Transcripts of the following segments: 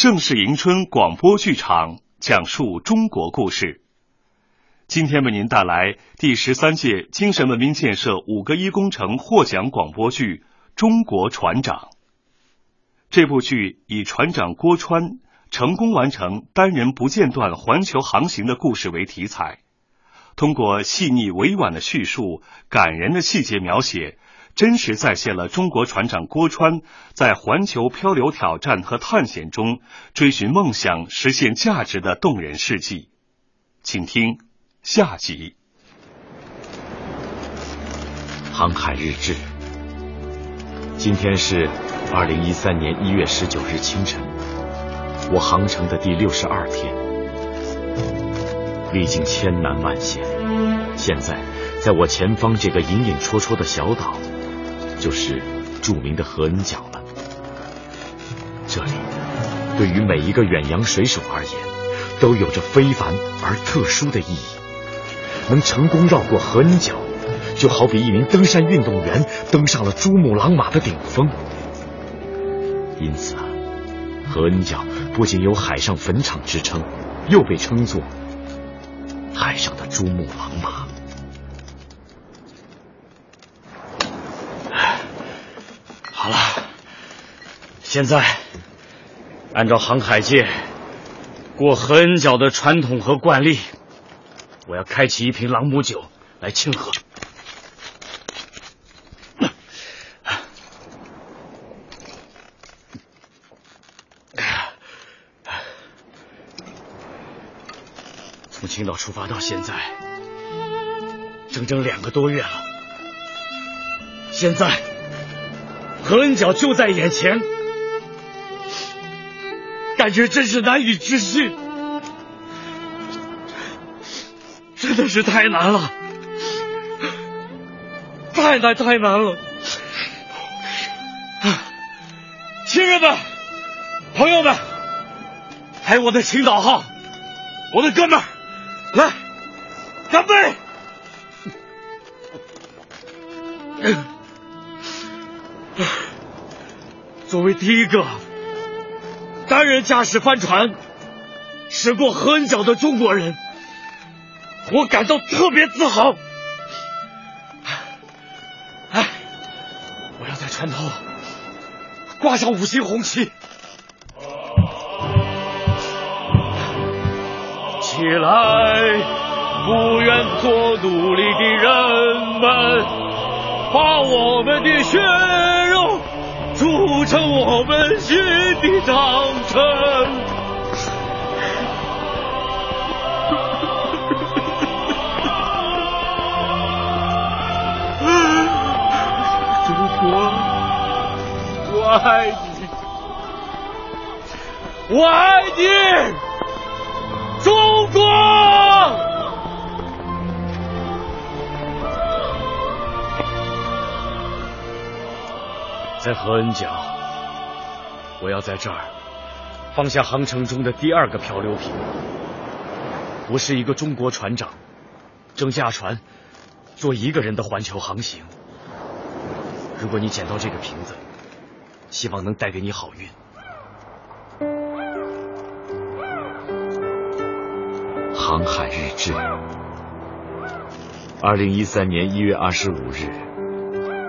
盛世迎春广播剧场讲述中国故事。今天为您带来第十三届精神文明建设五个一工程获奖广播剧《中国船长》。这部剧以船长郭川成功完成单人不间断环球航行的故事为题材，通过细腻委婉的叙述、感人的细节描写。真实再现了中国船长郭川在环球漂流挑战和探险中追寻梦想、实现价值的动人事迹，请听下集。航海日志，今天是二零一三年一月十九日清晨，我航程的第六十二天，历经千难万险，现在在我前方这个隐隐绰绰的小岛。就是著名的何恩角了。这里对于每一个远洋水手而言，都有着非凡而特殊的意义。能成功绕过何恩角，就好比一名登山运动员登上了珠穆朗玛的顶峰。因此啊，何恩角不仅有海上坟场之称，又被称作海上的珠穆朗玛。现在按照航海界过何恩角的传统和惯例，我要开启一瓶朗姆酒来庆贺。从青岛出发到现在，整整两个多月了。现在。何恩角就在眼前，感觉真是难以置信，真的是太难了，太难太难了！亲人们、朋友们，还有我的青岛号，我的哥们儿，来，干杯！作为第一个单人驾驶帆船驶过何恩角的中国人，我感到特别自豪。哎，我要在船头挂上五星红旗。起来，不愿做奴隶的人们，把我们的血肉。筑成我们新的长城。中国，我爱你，我爱你，中国。在何恩角，我要在这儿放下航程中的第二个漂流瓶。我是一个中国船长，正驾船做一个人的环球航行。如果你捡到这个瓶子，希望能带给你好运。航海日志，二零一三年一月二十五日。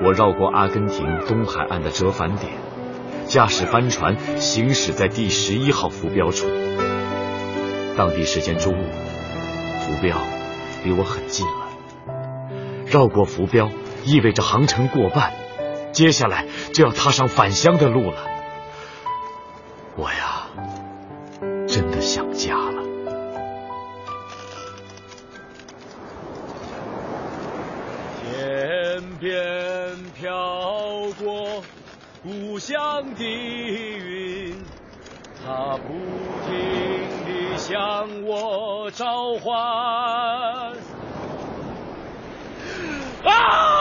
我绕过阿根廷东海岸的折返点，驾驶帆船行驶在第十一号浮标处。当地时间中午，浮标离我很近了。绕过浮标意味着航程过半，接下来就要踏上返乡的路了。我呀，真的想家了。天边。飘过故乡的云，它不停地向我召唤。啊！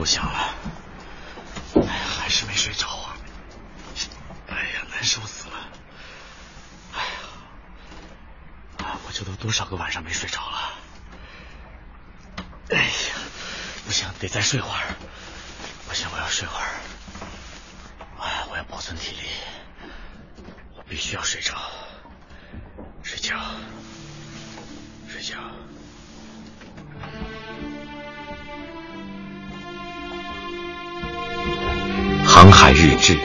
又响了，哎，还是没睡着啊！哎呀，难受死了！哎呀，我这都多少个晚上没睡着了！哎呀，不行，得再睡会儿。不行，我要睡会儿。哎，我要保存体力，我必须要睡着。睡觉，睡觉。日志，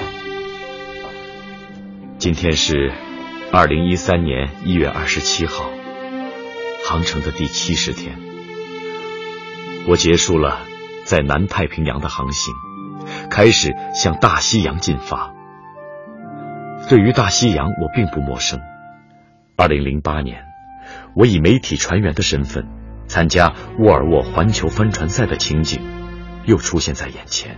今天是二零一三年一月二十七号，航程的第七十天，我结束了在南太平洋的航行，开始向大西洋进发。对于大西洋，我并不陌生。二零零八年，我以媒体船员的身份参加沃尔沃环球帆船赛的情景，又出现在眼前。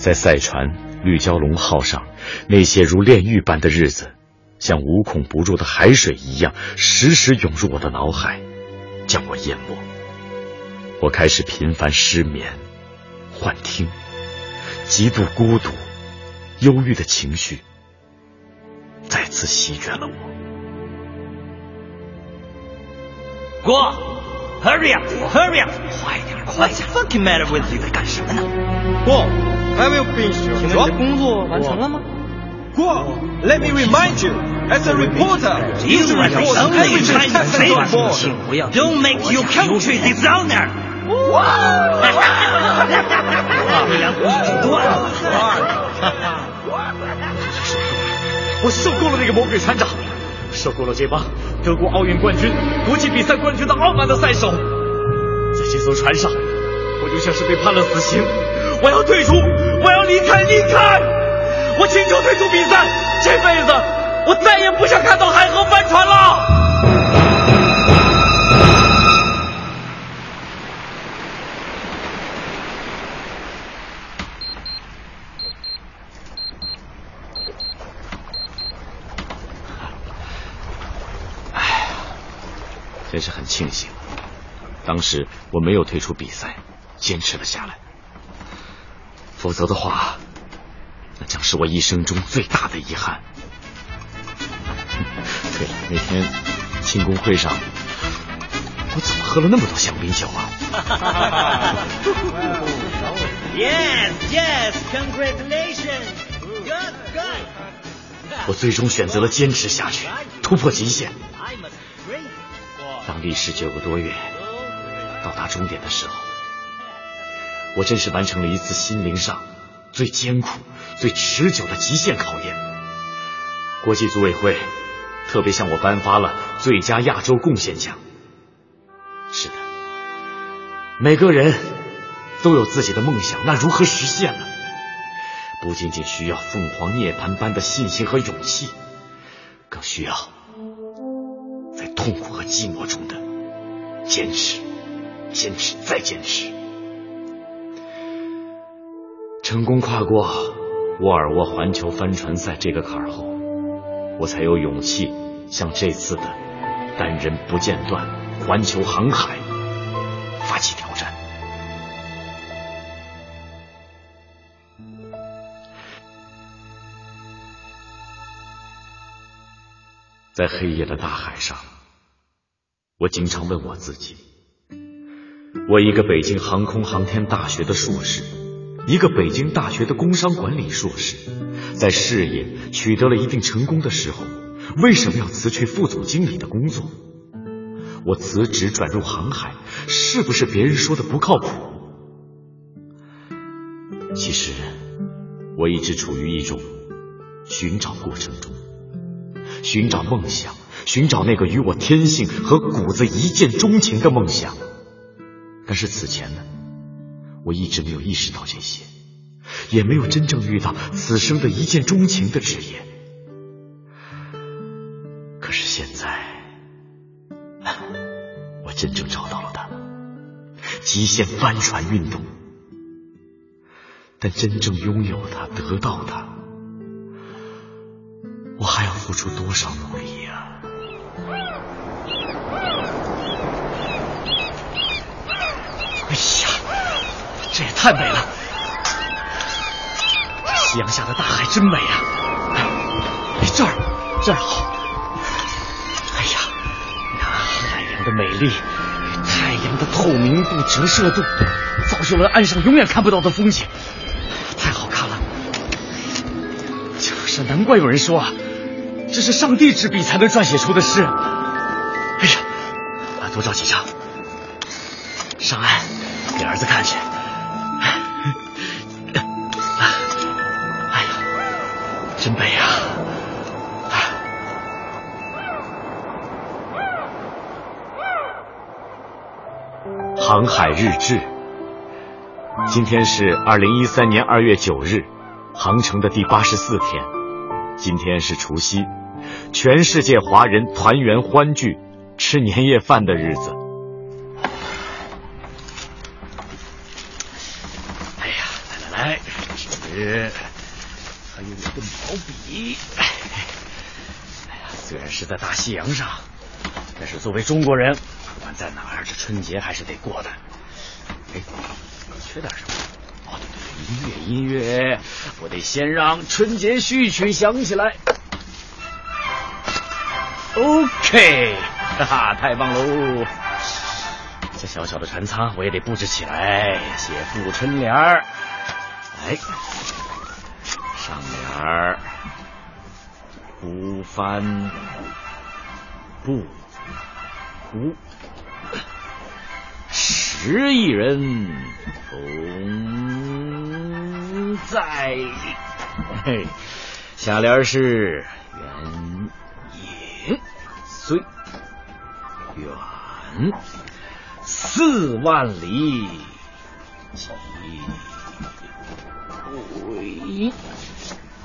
在赛船绿蛟龙号上，那些如炼狱般的日子，像无孔不入的海水一样，时时涌入我的脑海，将我淹没。我开始频繁失眠、幻听，极度孤独、忧郁的情绪再次席卷了我。哥，Hurry up，Hurry up，快点，快点！Fucking matter with you，在干什么呢？过。Have you finished your job? 请问你的工作完成了吗？过，Let me remind you, as a reporter, you must only find the Don't make your country dishonor. 我受够了那个魔鬼船长，受够了这帮德国奥运冠军、国际比赛冠军的傲慢的赛手，在这艘船上，我就像是被判了死刑。我要退出，我要离开，离开！我请求退出比赛，这辈子我再也不想看到海河帆船了。真是很庆幸，当时我没有退出比赛，坚持了下来。否则的话，那将是我一生中最大的遗憾。对了，那天庆功会上，我怎么喝了那么多香槟酒啊？Yes, yes, congratulations, good, good. 我最终选择了坚持下去，突破极限。历时九个多月到达终点的时候。我真是完成了一次心灵上最艰苦、最持久的极限考验。国际组委会特别向我颁发了最佳亚洲贡献奖。是的，每个人都有自己的梦想，那如何实现呢？不仅仅需要凤凰涅槃般的信心和勇气，更需要痛苦和寂寞中的坚持、坚持再坚持。成功跨过沃尔沃环球帆船赛这个坎儿后，我才有勇气向这次的单人不间断环球航海发起挑战。在黑夜的大海上，我经常问我自己：我一个北京航空航天大学的硕士。一个北京大学的工商管理硕士，在事业取得了一定成功的时候，为什么要辞去副总经理的工作？我辞职转入航海，是不是别人说的不靠谱？其实，我一直处于一种寻找过程中，寻找梦想，寻找那个与我天性和骨子一见钟情的梦想。但是此前呢？我一直没有意识到这些，也没有真正遇到此生的一见钟情的职业。可是现在，我真正找到了它——极限帆船运动。但真正拥有它、得到它，我还要付出多少努力呀？这也太美了！夕阳下的大海真美啊！哎，这儿，这儿好。哎呀，那，海洋的美丽，太阳的透明度、折射度，造就了岸上永远看不到的风景，太好看了。就是难怪有人说啊，这是上帝之笔才能撰写出的诗。哎呀，多照几张，上岸给儿子看去。真美啊！航海日志，今天是二零一三年二月九日，航程的第八十四天。今天是除夕，全世界华人团圆欢聚、吃年夜饭的日子。有一根毛笔。虽然是在大西洋上，但是作为中国人，不管在哪儿，这春节还是得过的。哎，缺点什么？哦，对对，音乐音乐，我得先让春节序曲响起来。OK，哈哈，太棒喽！这小小的船舱我也得布置起来，写副春联儿。来。上联儿不翻不孤，十亿人同在。下联是远影虽远，四万里即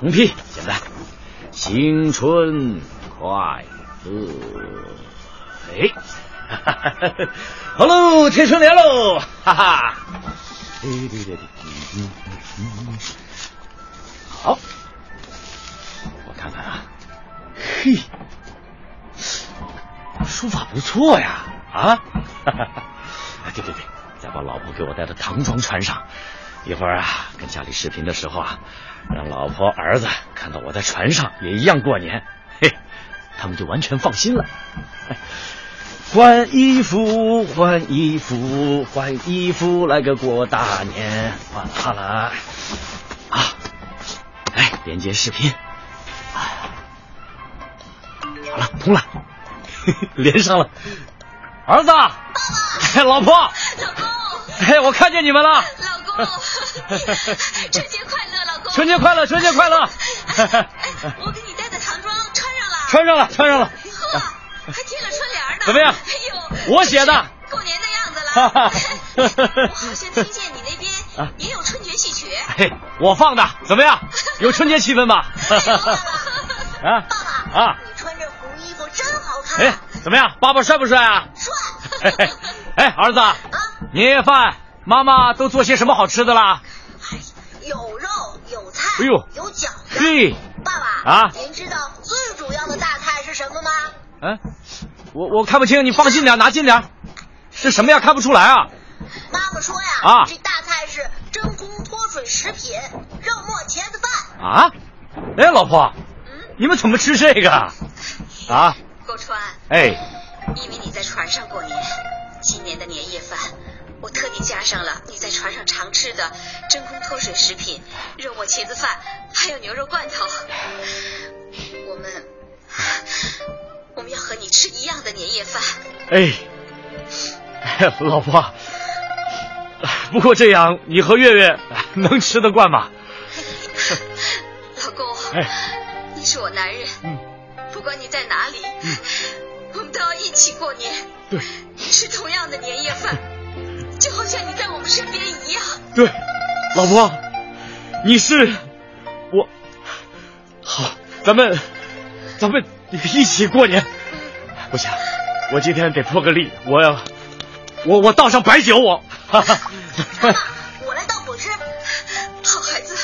归。红批简单，新春快乐！哎，好喽，贴春联喽！哈哈，对对对对，嗯嗯嗯嗯，好，我看看啊，嘿，书法不错呀！啊，哈哈，对对对，再把老婆给我带到唐装穿上，一会儿啊，跟家里视频的时候啊。让老婆儿子看到我在船上也一样过年，嘿，他们就完全放心了。换衣服，换衣服，换衣服，来个过大年。换好了啊，来连接视频，好了，通了，连上了。儿子，老婆，老公，哎，我看见你们了。春节快乐。老公春节快乐，春节快乐！我给你带的唐装穿上了，穿上了，穿上了。呵，还贴了春联呢。怎么样？哎呦，我写的。过年的样子了。我好像听见你那边也有春节戏曲。嘿，我放的，怎么样？有春节气氛吧？啊，爸爸啊，你穿着红衣服真好看。哎，怎么样？爸爸帅不帅啊？帅。哎，儿子，年夜饭妈妈都做些什么好吃的啦？有肉。有菜哎呦，有饺子。嘿，爸爸啊，您知道最主要的大菜是什么吗？嗯，我我看不清，你放近点，拿近点。是什么呀？看不出来啊。妈妈说呀，啊，这大菜是真空脱水食品肉末茄子饭。啊？哎，老婆，嗯，你们怎么吃这个？啊？郭川，哎，因为你在船上过年，今年的年夜饭。我特地加上了你在船上常吃的真空脱水食品、肉末茄子饭，还有牛肉罐头。我们我们要和你吃一样的年夜饭。哎，老婆，不过这样你和月月 能吃得惯吗？老公，你是我男人，不管你在哪里，我们都要一起过年，对，吃同样的年夜饭。就好像你在我们身边一样。对，老婆，你是我。好，咱们咱们一起过年。不行，我今天得破个例，我要我我倒上白酒，我。哈哈。我来倒果汁。好孩子，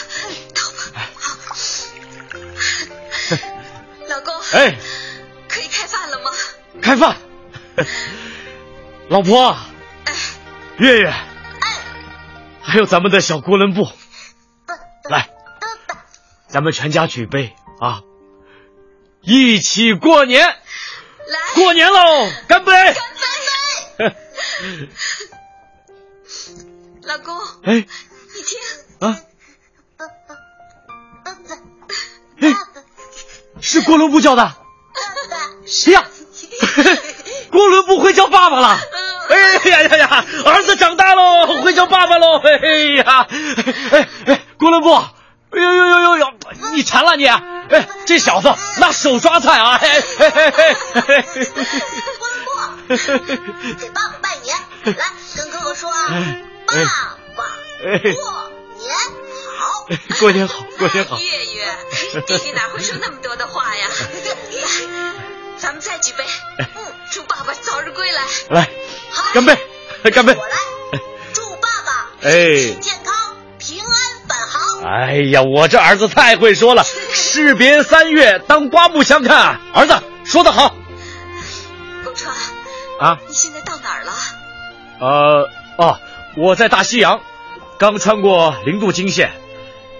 倒吧。好。老公。哎。可以开饭了吗？开饭。老婆。月月，还有咱们的小郭伦布，来，咱们全家举杯啊，一起过年，来，过年喽！干杯！干杯！老公，哎你听，啊，哎，是郭伦布叫的。哎呀，郭伦布会叫爸爸了。哎呀呀呀！儿子长大喽，会叫爸爸喽！哎呀，哎哎，郭伦布，哎呦呦呦呦呦，你馋了你？哎，这小子拿手抓菜啊！哎哎哎哎哎！郭伦布，给爸爸拜年，来跟哥哥说啊，爸爸过年好，过年好，过年好。月月，弟弟哪会说那么多的话呀？来，咱们再举杯，嗯，祝爸爸早日归来。来，干杯，干杯！我来，祝爸爸哎身体健康，平安返航。哎呀，我这儿子太会说了，士别三月，当刮目相看。儿子说得好龙川，啊。你现在到哪儿了？呃，哦，我在大西洋，刚穿过零度经线，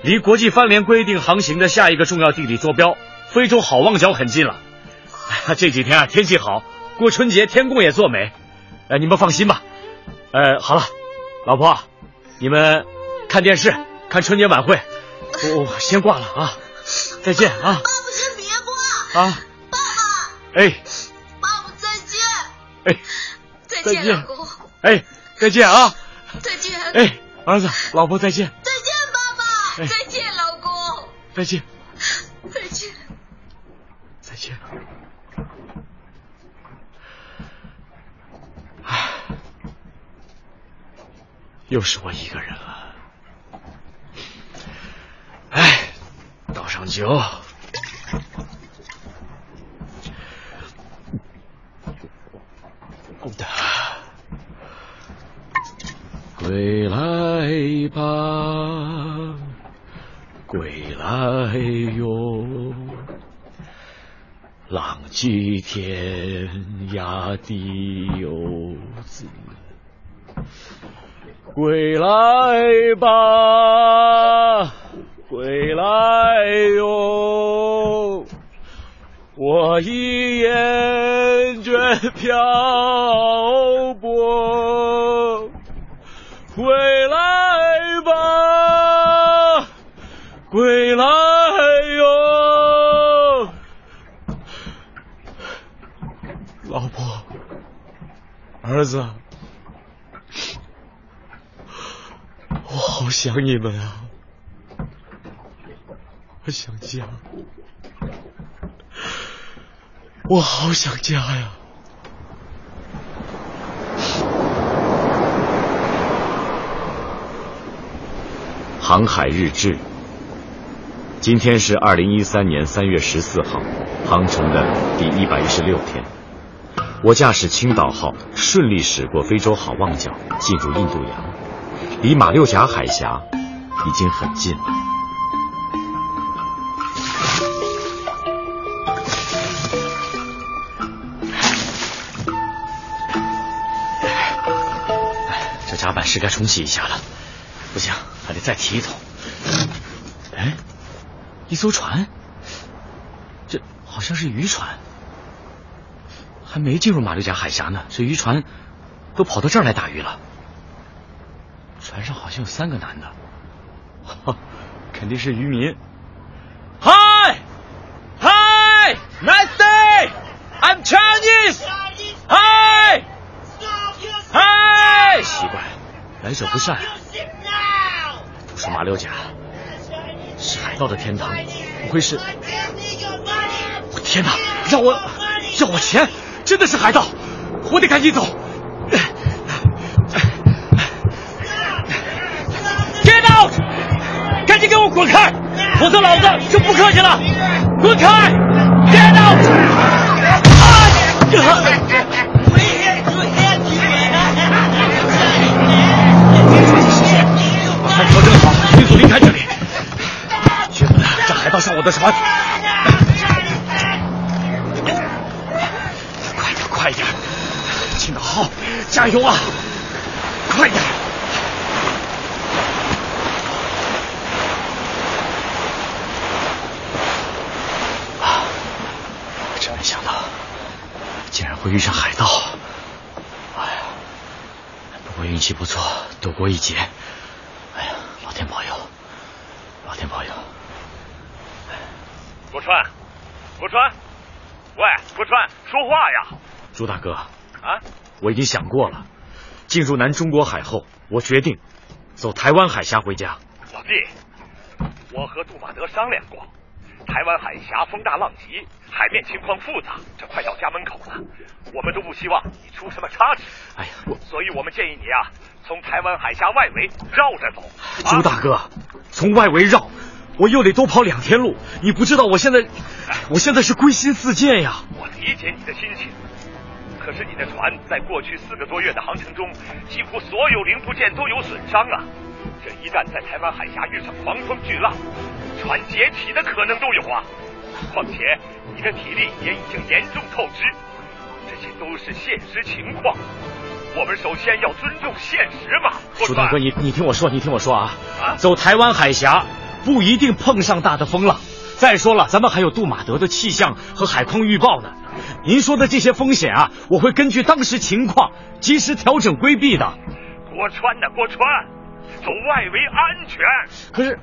离国际帆联规定航行的下一个重要地理坐标非洲好望角很近了。这几天啊，天气好，过春节天公也作美。呃，你们放心吧。呃，好了，老婆，你们看电视，看春节晚会，我、我先挂了啊，再见啊爸爸先别挂，啊，爸爸，哎爸爸再见。哎再见，再见老公，哎，再见啊，再见，哎，儿子，老婆再见，再见，爸爸。哎再见，老公，再见。再见。再见。又是我一个人了。哎，倒上酒。归来吧，归来哟。浪迹天涯的游子，归来吧，归来哟！我已厌倦漂泊，归来吧，归来哟！老婆，儿子，我好想你们啊！我想家，我好想家呀！航海日志。今天是二零一三年三月十四号，航程的第一百一十六天。我驾驶青岛号顺利驶过非洲好望角，进入印度洋，离马六甲海峡已经很近了。这甲板是该重启一下了，不行，还得再提一桶。哎，一艘船，这好像是渔船，还没进入马六甲海峡呢，这渔船都跑到这儿来打鱼了。船上好像有三个男的，哈，肯定是渔民。Hi, hi, nice day. I'm Chinese. Hi, hi. 奇怪，来者不善啊。都说马六甲是海盗的天堂，不会是？我天哪！让我要我钱，真的是海盗！我得赶紧走。滚开，否则老子就不客气了！滚开！Get out！把船调整好，迅速离开这里，绝不能让海盗上我的船！快点，快点！青岛号，加油啊！快点！会遇上海盗。哎呀，不过运气不错，躲过一劫。哎呀，老天保佑，老天保佑。郭川，郭川，喂，郭川，说话呀！朱大哥，啊，我已经想过了，进入南中国海后，我决定走台湾海峡回家。老弟，我和杜马德商量过，台湾海峡风大浪急，海面情况复杂，这快到家门口了，我们都不希望你出什么差池。哎呀，所以我们建议你啊，从台湾海峡外围绕着走。朱大哥，从外围绕。我又得多跑两天路，你不知道我现在，我现在是归心似箭呀。我理解你的心情，可是你的船在过去四个多月的航程中，几乎所有零部件都有损伤啊！这一旦在台湾海峡遇上狂风巨浪，船解体的可能都有啊！况且你的体力也已经严重透支，这些都是现实情况。我们首先要尊重现实嘛。朱大哥，你你听我说，你听我说啊，啊走台湾海峡。不一定碰上大的风浪。再说了，咱们还有杜马德的气象和海况预报呢。您说的这些风险啊，我会根据当时情况及时调整规避的。郭川呐，郭川，走外围安全。可是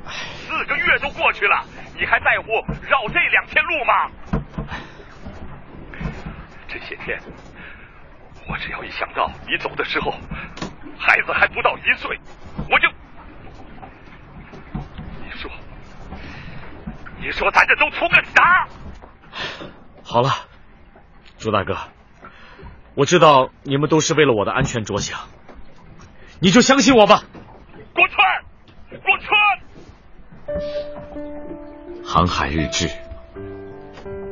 四个月都过去了，你还在乎绕这两天路吗？这些天，我只要一想到你走的时候，孩子还不到一岁，我就。你说你说咱这都图个啥？好了，朱大哥，我知道你们都是为了我的安全着想，你就相信我吧。郭川，郭川。航海日志，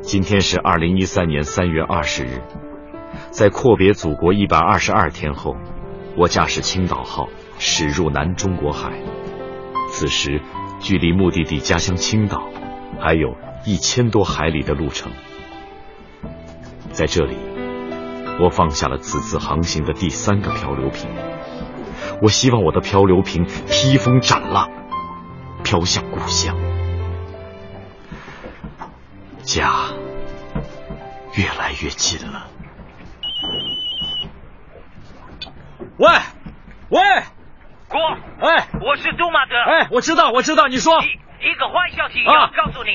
今天是二零一三年三月二十日，在阔别祖国一百二十二天后，我驾驶青岛号驶入南中国海，此时距离目的地家乡青岛。还有一千多海里的路程，在这里，我放下了此次航行的第三个漂流瓶。我希望我的漂流瓶披风斩浪，飘向故乡。家越来越近了。喂，喂，郭，哎，我是杜马德。哎，我知道，我知道，你说。一个坏消息要告诉你，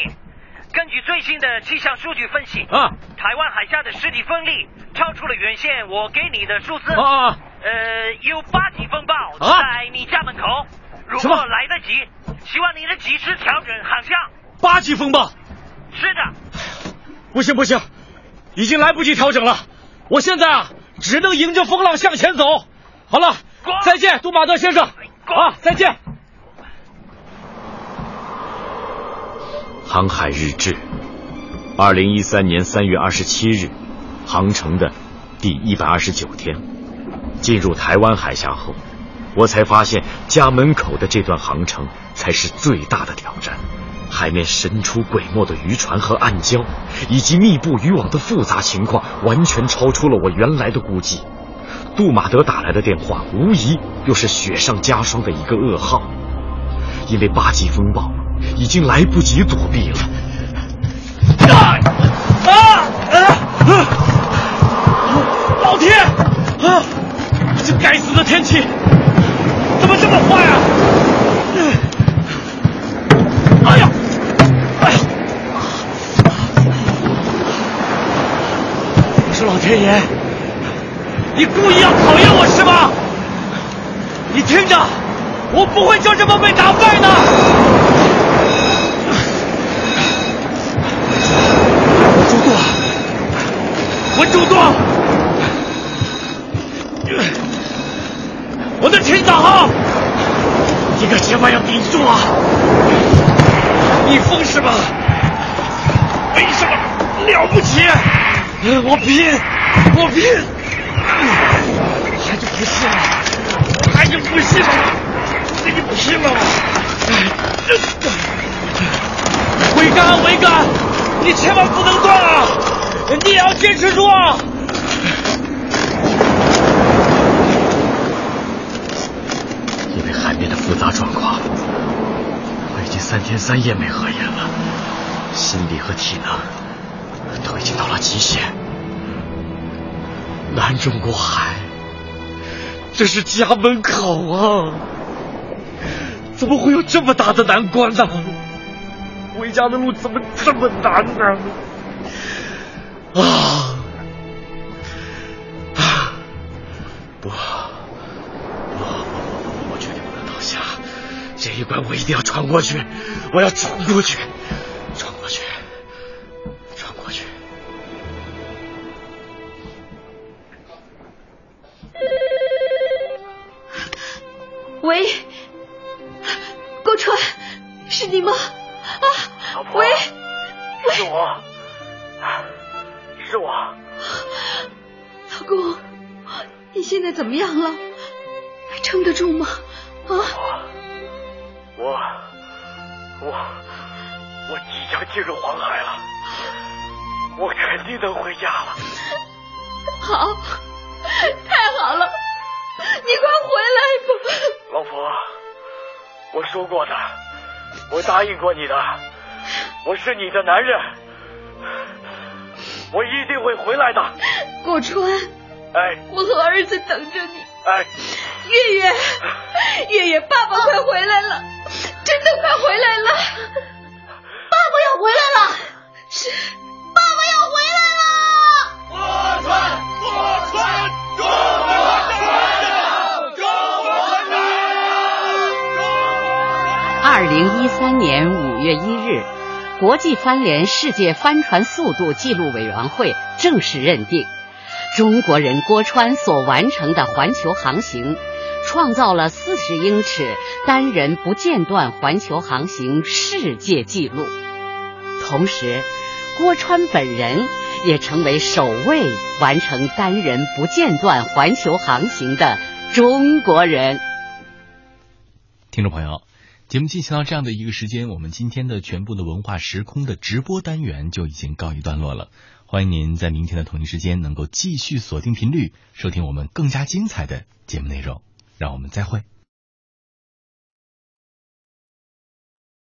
根据最新的气象数据分析，啊，台湾海峡的实体风力超出了原先我给你的数字，啊，呃，有八级风暴在你家门口，如果来得及，希望你能及时调整航向。八级风暴？是的。不行不行，已经来不及调整了，我现在啊，只能迎着风浪向前走。好了，再见，杜马德先生，啊，再见。航海日志，二零一三年三月二十七日，航程的第一百二十九天，进入台湾海峡后，我才发现家门口的这段航程才是最大的挑战。海面神出鬼没的渔船和暗礁，以及密布渔网的复杂情况，完全超出了我原来的估计。杜马德打来的电话，无疑又是雪上加霜的一个噩耗，因为八级风暴。已经来不及躲避了！啊啊啊！老天啊！这该死的天气怎么这么坏啊！哎呀！哎呀！我说老天爷，你故意要考验我是吧？你听着，我不会就这么被打败的！稳住舵！我的青岛号，你可千万要顶住啊！你疯是吧？没什么了不起，我拼，我拼！还是不信了？还是不信了？你拼了！桅杆，桅杆，你千万不能断啊！你也要坚持住啊！因为海面的复杂状况，我已经三天三夜没合眼了，心理和体能都已经到了极限。南中国海，这是家门口啊！怎么会有这么大的难关呢？回家的路怎么这么难呢？啊啊！不，关我一定要闯过去，我要闯过去，闯过去，闯过去。喂，郭川，是你吗？啊，老婆，喂，是我，是我。老公，你现在怎么样了？还撑得住吗？啊？我，我，我即将进入黄海了，我肯定能回家了。好，太好了，你快回来吧。老婆，我说过的，我答应过你的，我是你的男人，我一定会回来的。顾川，哎，我和儿子等着你。哎，月月，月月，爸爸快回来了，真的快回来了，爸爸要回来了，是，爸爸要回来了。郭川，郭川，中国船长，中国二零一三年五月一日，国际帆联世界帆船速度记录委员会正式认定，中国人郭川所完成的环球航行，创造了四十英尺单人不间断环球航行世界纪录。同时，郭川本人也成为首位完成单人不间断环球航行的中国人。听众朋友。节目进行到这样的一个时间，我们今天的全部的文化时空的直播单元就已经告一段落了。欢迎您在明天的同一时间能够继续锁定频率，收听我们更加精彩的节目内容。让我们再会。